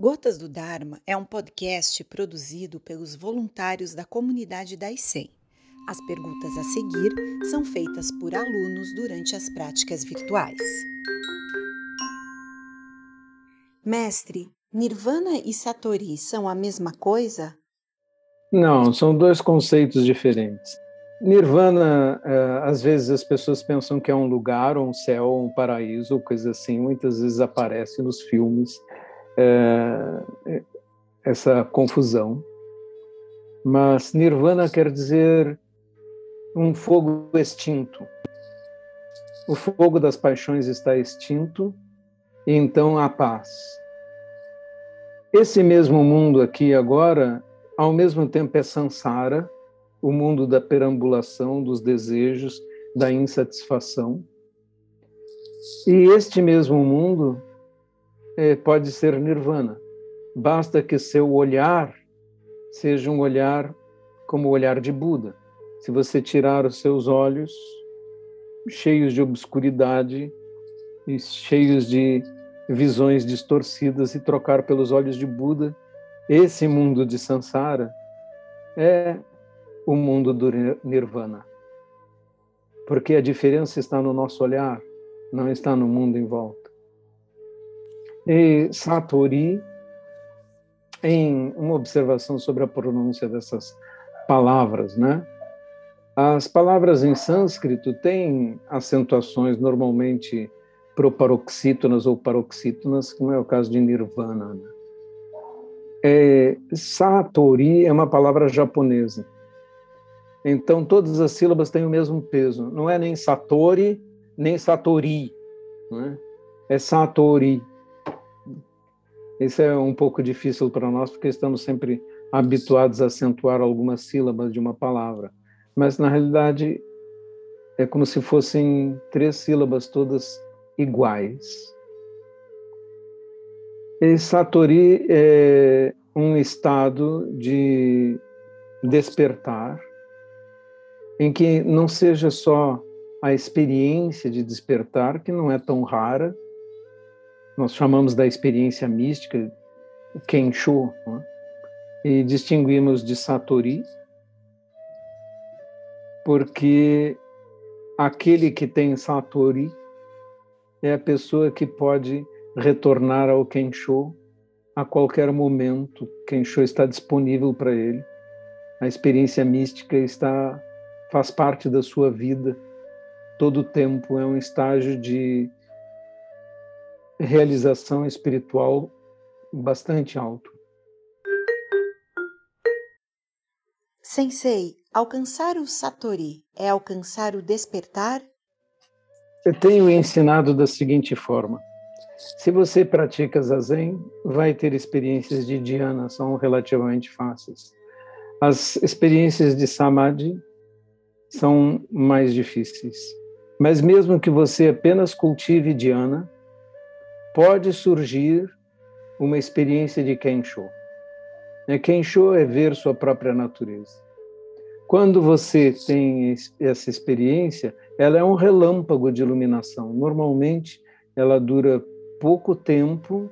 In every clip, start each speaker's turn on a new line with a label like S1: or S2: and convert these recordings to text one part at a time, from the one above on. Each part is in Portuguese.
S1: Gotas do Dharma é um podcast produzido pelos voluntários da comunidade da ICEM. As perguntas a seguir são feitas por alunos durante as práticas virtuais. Mestre, Nirvana e Satori são a mesma coisa?
S2: Não, são dois conceitos diferentes. Nirvana, eh, às vezes as pessoas pensam que é um lugar, um céu, um paraíso, coisa assim. Muitas vezes aparece nos filmes é, essa confusão. Mas Nirvana quer dizer um fogo extinto. O fogo das paixões está extinto e então há paz. Esse mesmo mundo aqui agora, ao mesmo tempo é Sansara, o mundo da perambulação, dos desejos, da insatisfação. E este mesmo mundo pode ser nirvana. Basta que seu olhar seja um olhar como o olhar de Buda. Se você tirar os seus olhos cheios de obscuridade e cheios de visões distorcidas e trocar pelos olhos de Buda, esse mundo de samsara é o mundo do nirvana. Porque a diferença está no nosso olhar, não está no mundo em volta. E Satori, em uma observação sobre a pronúncia dessas palavras, né? As palavras em sânscrito têm acentuações normalmente proparoxítonas ou paroxítonas, como é o caso de nirvana. Né? É, satori é uma palavra japonesa. Então, todas as sílabas têm o mesmo peso. Não é nem satori, nem satori. Né? É satori. Isso é um pouco difícil para nós, porque estamos sempre habituados a acentuar algumas sílabas de uma palavra. Mas, na realidade, é como se fossem três sílabas todas iguais. E Satori é um estado de despertar, em que não seja só a experiência de despertar, que não é tão rara, nós chamamos da experiência mística Kensho, né? e distinguimos de Satori, porque aquele que tem Satori é a pessoa que pode retornar ao Kensho a qualquer momento. Kensho está disponível para ele. A experiência mística está faz parte da sua vida. Todo o tempo é um estágio de realização espiritual bastante alto.
S1: Sensei, alcançar o Satori é alcançar o despertar?
S2: Eu tenho ensinado da seguinte forma: se você pratica zazen, vai ter experiências de dhyana, são relativamente fáceis. As experiências de samadhi são mais difíceis. Mas mesmo que você apenas cultive dhyana, pode surgir uma experiência de Kensho. É, Kensho é ver sua própria natureza. Quando você tem essa experiência, ela é um relâmpago de iluminação. Normalmente, ela dura pouco tempo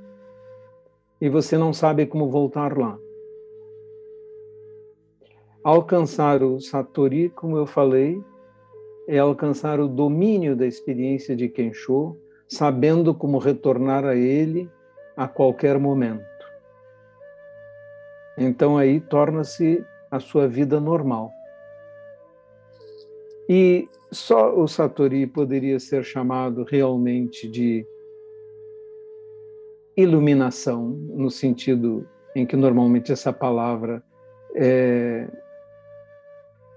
S2: e você não sabe como voltar lá. Alcançar o Satori, como eu falei, é alcançar o domínio da experiência de Kensho, sabendo como retornar a Ele a qualquer momento. Então aí torna-se a sua vida normal. E só o Satori poderia ser chamado realmente de iluminação, no sentido em que normalmente essa palavra é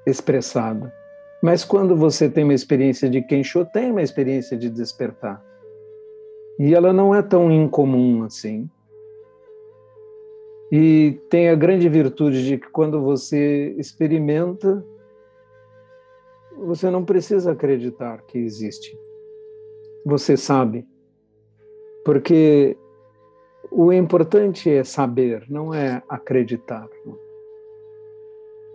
S2: expressada. Mas quando você tem uma experiência de Kensho, tem uma experiência de despertar. E ela não é tão incomum assim. E tem a grande virtude de que quando você experimenta, você não precisa acreditar que existe. Você sabe. Porque o importante é saber, não é acreditar.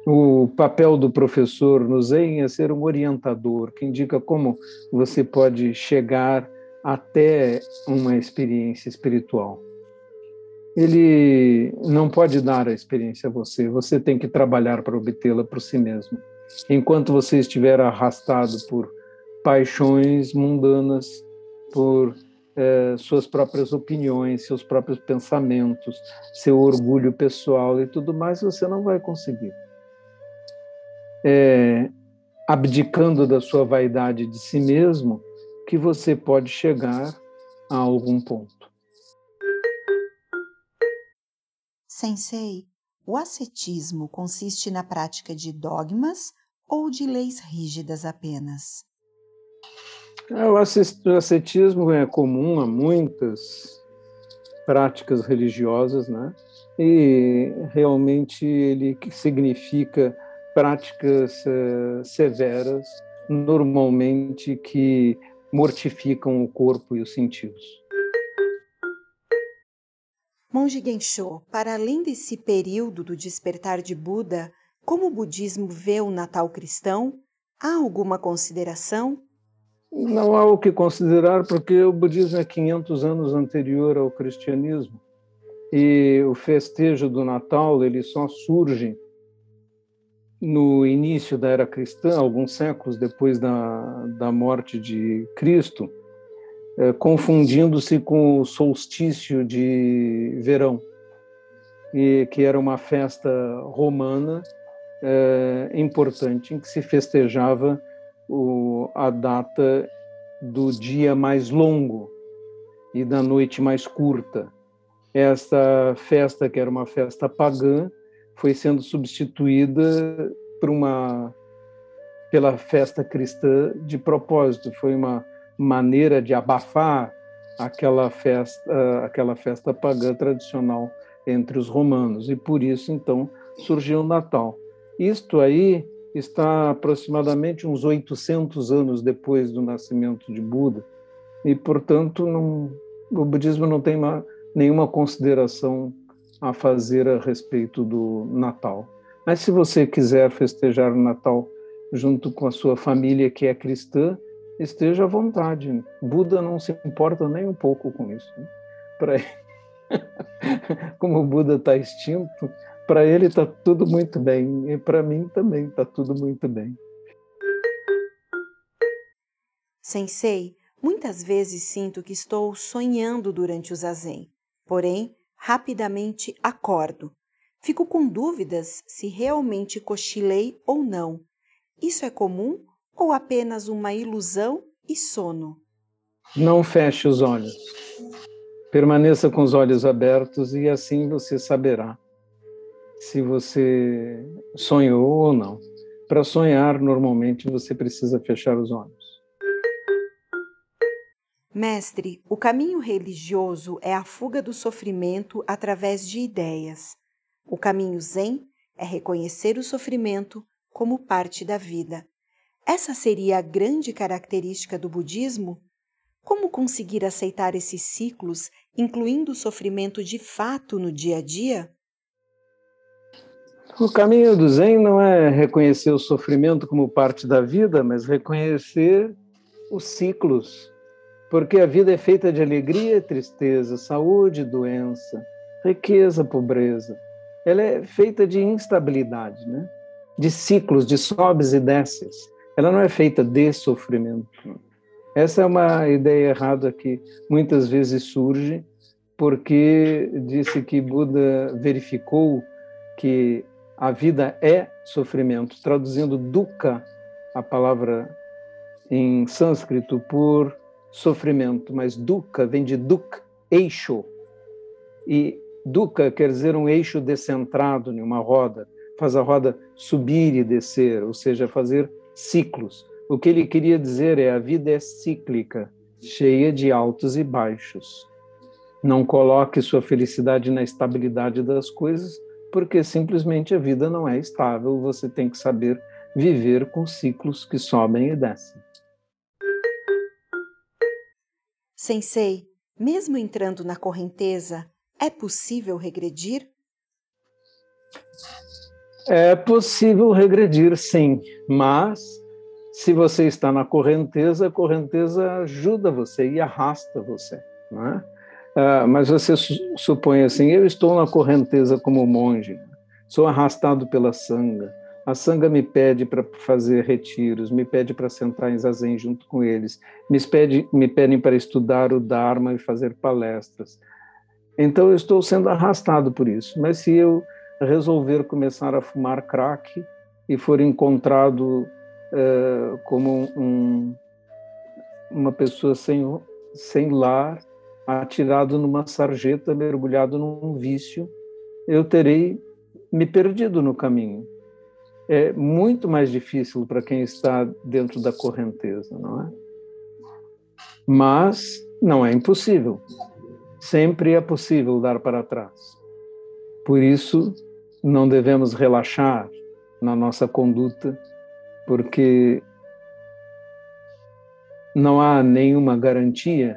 S2: O papel do professor no Zen é ser um orientador que indica como você pode chegar até uma experiência espiritual. ele não pode dar a experiência a você, você tem que trabalhar para obtê-la por si mesmo. Enquanto você estiver arrastado por paixões mundanas, por é, suas próprias opiniões, seus próprios pensamentos, seu orgulho pessoal e tudo mais, você não vai conseguir. É, abdicando da sua vaidade de si mesmo, que você pode chegar a algum ponto.
S1: Sensei, o ascetismo consiste na prática de dogmas ou de leis rígidas apenas?
S2: É, o ascetismo é comum a muitas práticas religiosas, né? E realmente ele significa práticas uh, severas, normalmente que mortificam o corpo e os sentidos.
S1: Monge Gensho, para além desse período do despertar de Buda, como o budismo vê o Natal cristão? Há alguma consideração?
S2: Não há o que considerar, porque o budismo é 500 anos anterior ao cristianismo. E o festejo do Natal ele só surge no início da era cristã, alguns séculos depois da, da morte de Cristo, é, confundindo-se com o solstício de verão, e que era uma festa romana é, importante em que se festejava o, a data do dia mais longo e da noite mais curta. Esta festa, que era uma festa pagã, foi sendo substituída por uma pela festa cristã de propósito. Foi uma maneira de abafar aquela festa, aquela festa pagã tradicional entre os romanos e por isso então surgiu o Natal. Isto aí está aproximadamente uns 800 anos depois do nascimento de Buda, e, portanto, não, o budismo não tem uma, nenhuma consideração a fazer a respeito do Natal. Mas se você quiser festejar o Natal junto com a sua família que é cristã, esteja à vontade. Buda não se importa nem um pouco com isso. Para como o Buda está extinto, para ele está tudo muito bem e para mim também está tudo muito bem.
S1: Sensei, muitas vezes sinto que estou sonhando durante o zazen, porém, rapidamente acordo. Fico com dúvidas se realmente cochilei ou não. Isso é comum ou apenas uma ilusão e sono?
S2: Não feche os olhos. Permaneça com os olhos abertos e assim você saberá se você sonhou ou não. Para sonhar, normalmente você precisa fechar os olhos.
S1: Mestre, o caminho religioso é a fuga do sofrimento através de ideias. O caminho Zen é reconhecer o sofrimento como parte da vida. Essa seria a grande característica do budismo? Como conseguir aceitar esses ciclos, incluindo o sofrimento de fato no dia a dia?
S2: O caminho do Zen não é reconhecer o sofrimento como parte da vida, mas reconhecer os ciclos. Porque a vida é feita de alegria tristeza, saúde doença, riqueza, pobreza. Ela é feita de instabilidade, né? de ciclos, de sobes e desces. Ela não é feita de sofrimento. Essa é uma ideia errada que muitas vezes surge porque disse que Buda verificou que a vida é sofrimento. Traduzindo dukkha, a palavra em sânscrito por sofrimento, mas dukkha vem de duk, eixo. E dukkha quer dizer um eixo descentrado em uma roda, faz a roda subir e descer, ou seja, fazer ciclos. O que ele queria dizer é a vida é cíclica, cheia de altos e baixos. Não coloque sua felicidade na estabilidade das coisas, porque simplesmente a vida não é estável, você tem que saber viver com ciclos que sobem e descem.
S1: Sensei, mesmo entrando na correnteza, é possível regredir?
S2: É possível regredir, sim, mas se você está na correnteza, a correnteza ajuda você e arrasta você. É? Ah, mas você supõe assim: eu estou na correnteza como monge, sou arrastado pela sanga. A sanga me pede para fazer retiros, me pede para sentar em zazen junto com eles, me, pede, me pedem para estudar o Dharma e fazer palestras. Então eu estou sendo arrastado por isso. Mas se eu resolver começar a fumar crack e for encontrado uh, como um, uma pessoa sem, sem lar, atirado numa sarjeta, mergulhado num vício, eu terei me perdido no caminho. É muito mais difícil para quem está dentro da correnteza, não é? Mas não é impossível. Sempre é possível dar para trás. Por isso, não devemos relaxar na nossa conduta, porque não há nenhuma garantia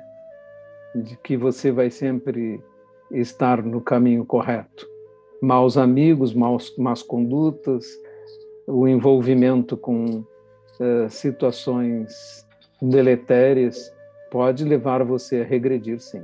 S2: de que você vai sempre estar no caminho correto. Maus amigos, maus, más condutas, o envolvimento com uh, situações deletérias pode levar você a regredir, sim.